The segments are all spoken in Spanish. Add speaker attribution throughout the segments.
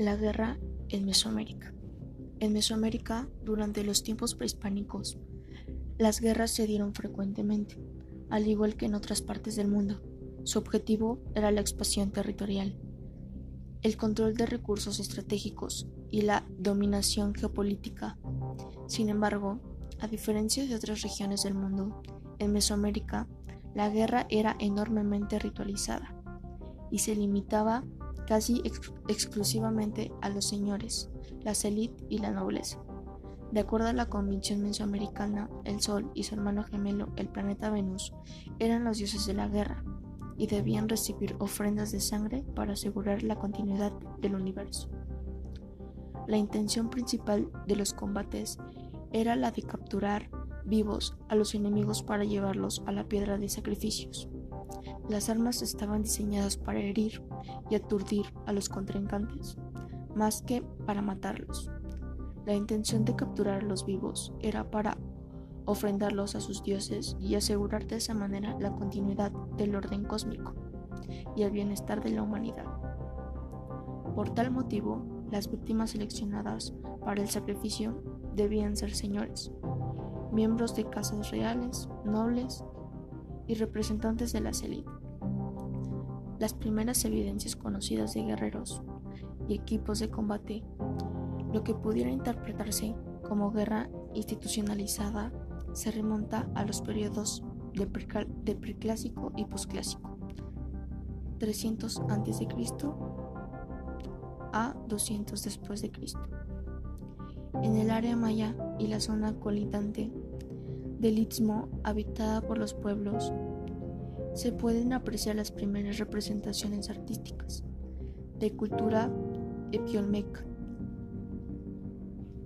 Speaker 1: La guerra en Mesoamérica. En Mesoamérica, durante los tiempos prehispánicos, las guerras se dieron frecuentemente, al igual que en otras partes del mundo. Su objetivo era la expansión territorial, el control de recursos estratégicos y la dominación geopolítica. Sin embargo, a diferencia de otras regiones del mundo, en Mesoamérica la guerra era enormemente ritualizada y se limitaba casi exclusivamente a los señores, la élite y la nobleza. De acuerdo a la convención mesoamericana, el Sol y su hermano gemelo, el planeta Venus, eran los dioses de la guerra y debían recibir ofrendas de sangre para asegurar la continuidad del universo. La intención principal de los combates era la de capturar vivos a los enemigos para llevarlos a la piedra de sacrificios. Las armas estaban diseñadas para herir y aturdir a los contrincantes, más que para matarlos. La intención de capturar a los vivos era para ofrendarlos a sus dioses y asegurar de esa manera la continuidad del orden cósmico y el bienestar de la humanidad. Por tal motivo, las víctimas seleccionadas para el sacrificio debían ser señores, miembros de casas reales, nobles y representantes de la élite. Las primeras evidencias conocidas de guerreros y equipos de combate, lo que pudiera interpretarse como guerra institucionalizada, se remonta a los periodos de, preclásico y posclásico, 300 a.C. a 200 después de Cristo. En el área maya y la zona colindante del istmo habitada por los pueblos, se pueden apreciar las primeras representaciones artísticas de cultura epiolmeca,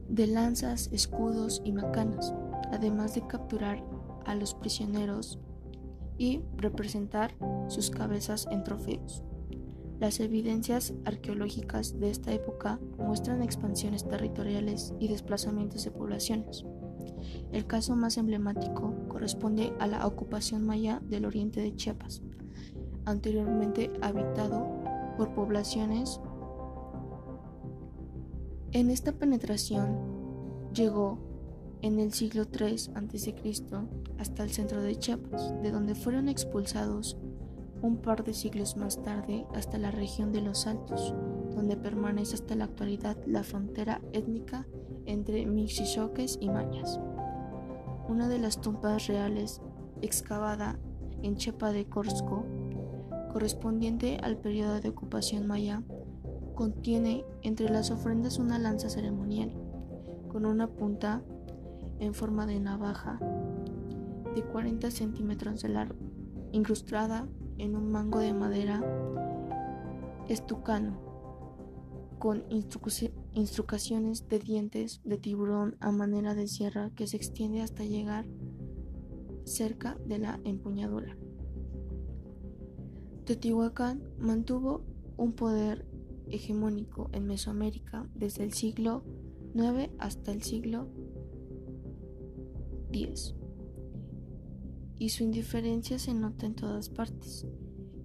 Speaker 1: de lanzas, escudos y macanas, además de capturar a los prisioneros y representar sus cabezas en trofeos. Las evidencias arqueológicas de esta época muestran expansiones territoriales y desplazamientos de poblaciones. El caso más emblemático corresponde a la ocupación maya del oriente de Chiapas, anteriormente habitado por poblaciones. En esta penetración llegó en el siglo III a.C. hasta el centro de Chiapas, de donde fueron expulsados un par de siglos más tarde hasta la región de los Altos, donde permanece hasta la actualidad la frontera étnica entre Mixichoques y Mayas. Una de las tumbas reales excavada en Chepa de Corso, correspondiente al periodo de ocupación maya, contiene entre las ofrendas una lanza ceremonial con una punta en forma de navaja de 40 centímetros de largo, incrustada en un mango de madera estucano, con instrucciones de dientes de tiburón a manera de sierra que se extiende hasta llegar cerca de la empuñadura. Teotihuacán mantuvo un poder hegemónico en Mesoamérica desde el siglo IX hasta el siglo X y su indiferencia se nota en todas partes,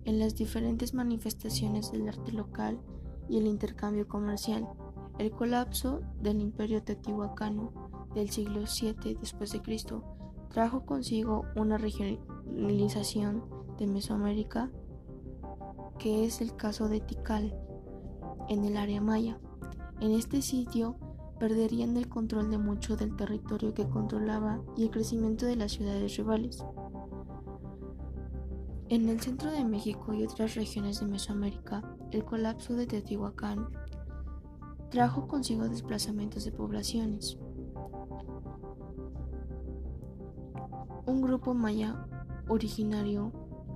Speaker 1: en las diferentes manifestaciones del arte local y el intercambio comercial. El colapso del imperio teotihuacano del siglo VII después de Cristo trajo consigo una regionalización de Mesoamérica, que es el caso de Tikal, en el área maya. En este sitio perderían el control de mucho del territorio que controlaba y el crecimiento de las ciudades rivales. En el centro de México y otras regiones de Mesoamérica, el colapso de Teotihuacán trajo consigo desplazamientos de poblaciones. Un grupo maya originario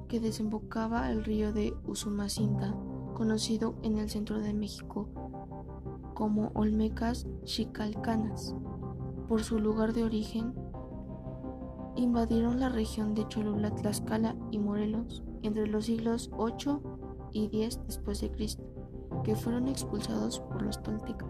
Speaker 1: que desembocaba el río de Usumacinta, conocido en el centro de México como Olmecas Chicalcanas, por su lugar de origen invadieron la región de Cholula, Tlaxcala y Morelos entre los siglos 8 y 10 después de Cristo, que fueron expulsados por los toltecas.